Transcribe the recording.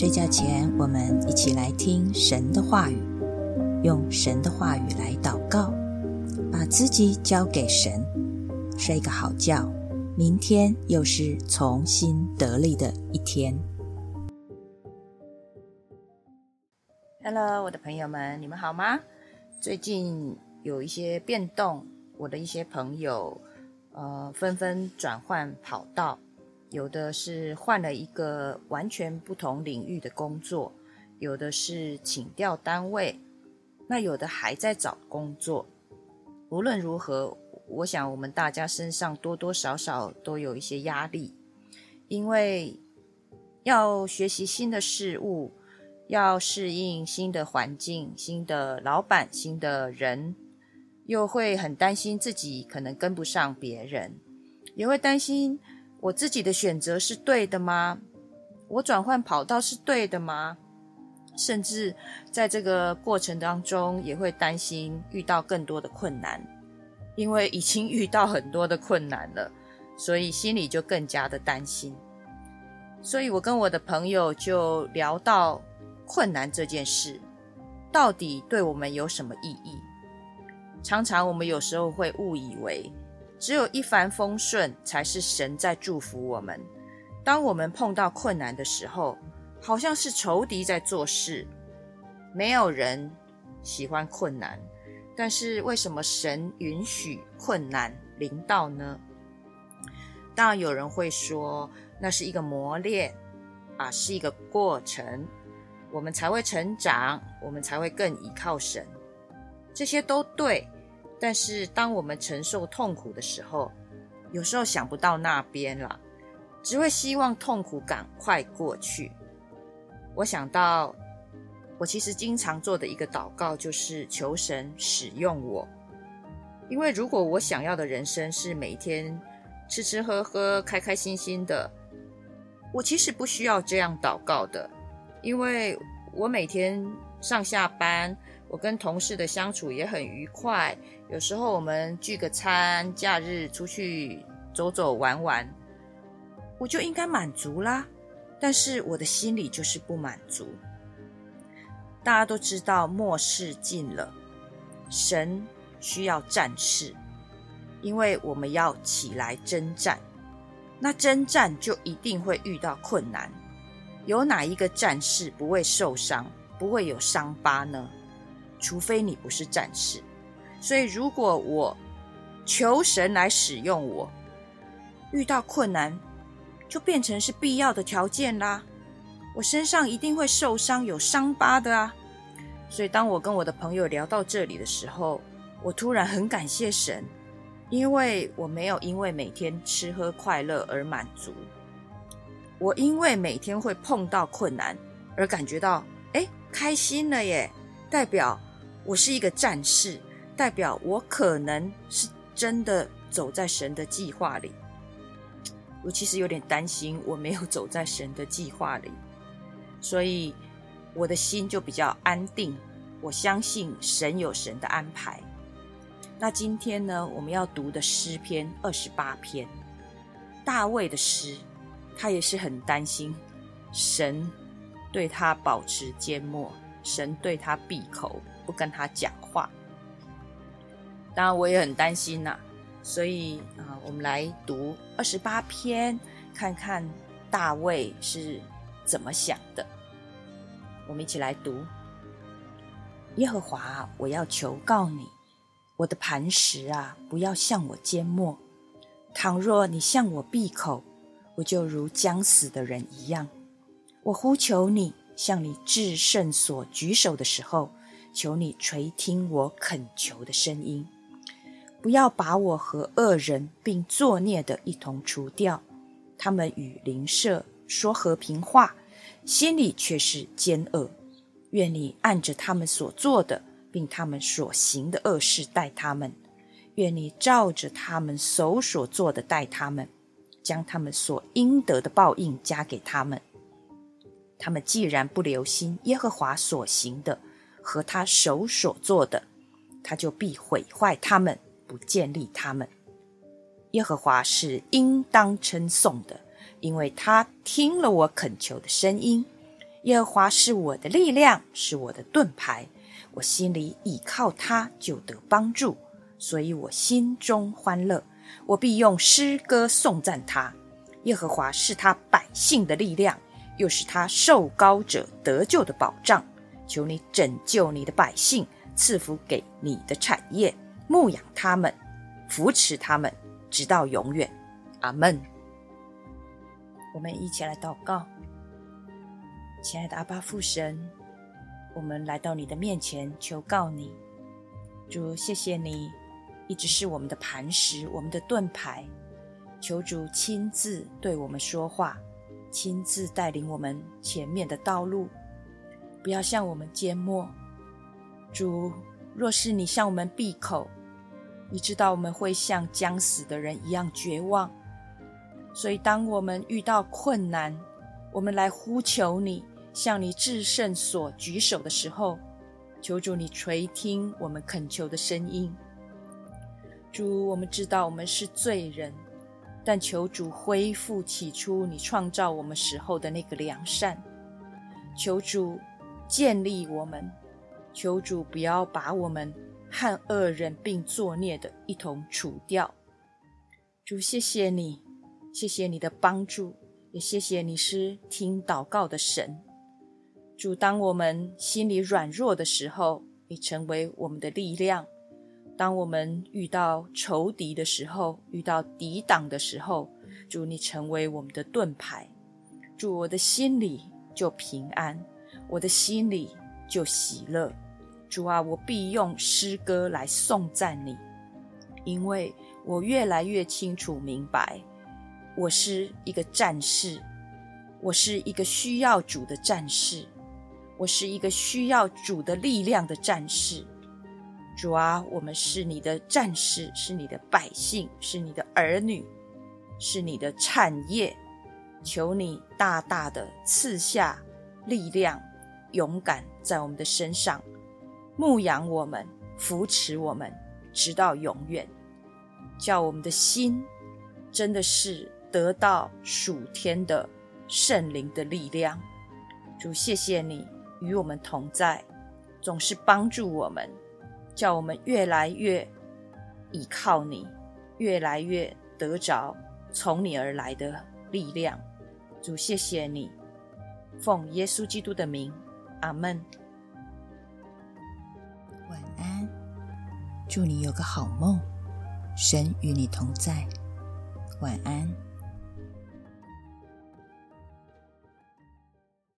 睡觉前，我们一起来听神的话语，用神的话语来祷告，把自己交给神，睡个好觉。明天又是重新得力的一天。Hello，我的朋友们，你们好吗？最近有一些变动，我的一些朋友，呃，纷纷转换跑道。有的是换了一个完全不同领域的工作，有的是请调单位，那有的还在找工作。无论如何，我想我们大家身上多多少少都有一些压力，因为要学习新的事物，要适应新的环境、新的老板、新的人，又会很担心自己可能跟不上别人，也会担心。我自己的选择是对的吗？我转换跑道是对的吗？甚至在这个过程当中，也会担心遇到更多的困难，因为已经遇到很多的困难了，所以心里就更加的担心。所以我跟我的朋友就聊到困难这件事，到底对我们有什么意义？常常我们有时候会误以为。只有一帆风顺，才是神在祝福我们。当我们碰到困难的时候，好像是仇敌在做事。没有人喜欢困难，但是为什么神允许困难临到呢？当然，有人会说，那是一个磨练啊，是一个过程，我们才会成长，我们才会更依靠神。这些都对。但是，当我们承受痛苦的时候，有时候想不到那边了，只会希望痛苦赶快过去。我想到，我其实经常做的一个祷告就是求神使用我，因为如果我想要的人生是每天吃吃喝喝、开开心心的，我其实不需要这样祷告的，因为我每天上下班。我跟同事的相处也很愉快，有时候我们聚个餐，假日出去走走玩玩，我就应该满足啦。但是我的心里就是不满足。大家都知道末世近了，神需要战士，因为我们要起来征战。那征战就一定会遇到困难，有哪一个战士不会受伤，不会有伤疤呢？除非你不是战士，所以如果我求神来使用我，遇到困难就变成是必要的条件啦。我身上一定会受伤，有伤疤的啊。所以当我跟我的朋友聊到这里的时候，我突然很感谢神，因为我没有因为每天吃喝快乐而满足，我因为每天会碰到困难而感觉到哎开心了耶，代表。我是一个战士，代表我可能是真的走在神的计划里。我其实有点担心我没有走在神的计划里，所以我的心就比较安定。我相信神有神的安排。那今天呢，我们要读的诗篇二十八篇，大卫的诗，他也是很担心神对他保持缄默，神对他闭口。不跟他讲话，当然我也很担心呐。所以啊，我们来读二十八篇，看看大卫是怎么想的。我们一起来读：耶和华，我要求告你，我的磐石啊，不要向我缄默。倘若你向我闭口，我就如将死的人一样。我呼求你，向你至圣所举手的时候。求你垂听我恳求的声音，不要把我和恶人并作孽的一同除掉。他们与邻舍说和平话，心里却是奸恶。愿你按着他们所做的，并他们所行的恶事待他们；愿你照着他们手所做的待他们，将他们所应得的报应加给他们。他们既然不留心耶和华所行的，和他手所做的，他就必毁坏他们，不建立他们。耶和华是应当称颂的，因为他听了我恳求的声音，耶和华是我的力量，是我的盾牌，我心里倚靠他，就得帮助，所以我心中欢乐。我必用诗歌颂赞他。耶和华是他百姓的力量，又是他受高者得救的保障。求你拯救你的百姓，赐福给你的产业，牧养他们，扶持他们，直到永远。阿门。我们一起来祷告，亲爱的阿爸父神，我们来到你的面前，求告你，主，谢谢你一直是我们的磐石，我们的盾牌。求主亲自对我们说话，亲自带领我们前面的道路。不要向我们缄默，主。若是你向我们闭口，你知道我们会像将死的人一样绝望。所以，当我们遇到困难，我们来呼求你，向你至圣所举手的时候，求主你垂听我们恳求的声音。主，我们知道我们是罪人，但求主恢复起初你创造我们时候的那个良善。求主。建立我们，求主不要把我们和恶人并作孽的一同除掉。主，谢谢你，谢谢你的帮助，也谢谢你是听祷告的神。主，当我们心里软弱的时候，你成为我们的力量；当我们遇到仇敌的时候，遇到抵挡的时候，主，你成为我们的盾牌。主，我的心里就平安。我的心里就喜乐，主啊，我必用诗歌来颂赞你，因为我越来越清楚明白，我是一个战士，我是一个需要主的战士，我是一个需要主的力量的战士。主啊，我们是你的战士，是你的百姓，是你的儿女，是你的产业，求你大大的赐下力量。勇敢在我们的身上牧养我们，扶持我们，直到永远。叫我们的心真的是得到属天的圣灵的力量。主，谢谢你与我们同在，总是帮助我们，叫我们越来越依靠你，越来越得着从你而来的力量。主，谢谢你，奉耶稣基督的名。阿门。晚安，祝你有个好梦，神与你同在。晚安。